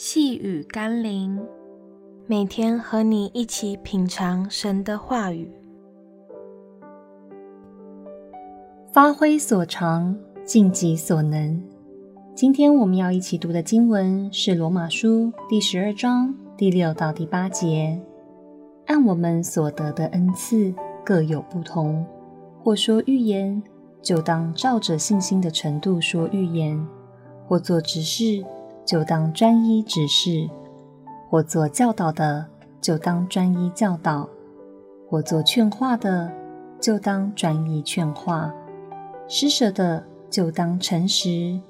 细雨甘霖，每天和你一起品尝神的话语，发挥所长，尽己所能。今天我们要一起读的经文是《罗马书》第十二章第六到第八节。按我们所得的恩赐各有不同，或说预言，就当照着信心的程度说预言；或做执事，就当专一指示；或做教导的，就当专一教导；或做劝化的，就当专一劝化；施舍的，就当诚实。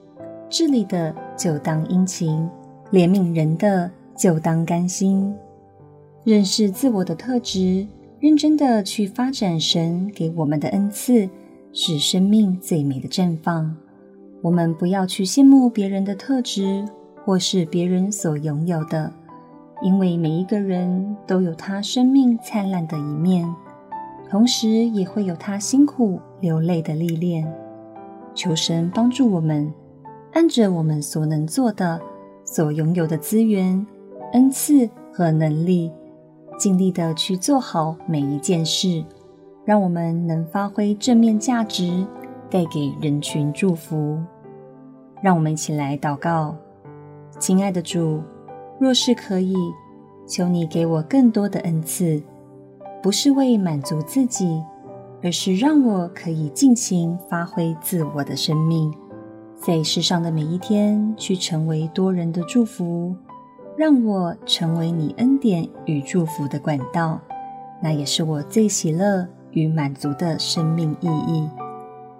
治理的就当殷勤，怜悯人的就当甘心，认识自我的特质，认真的去发展神给我们的恩赐，是生命最美的绽放。我们不要去羡慕别人的特质，或是别人所拥有的，因为每一个人都有他生命灿烂的一面，同时也会有他辛苦流泪的历练。求神帮助我们。按着我们所能做的、所拥有的资源、恩赐和能力，尽力的去做好每一件事，让我们能发挥正面价值，带给人群祝福。让我们一起来祷告：亲爱的主，若是可以，求你给我更多的恩赐，不是为满足自己，而是让我可以尽情发挥自我的生命。在世上的每一天，去成为多人的祝福，让我成为你恩典与祝福的管道，那也是我最喜乐与满足的生命意义。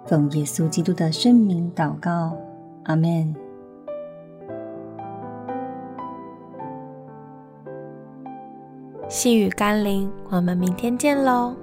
奉耶稣基督的圣名祷告，阿门。细雨甘霖，我们明天见喽。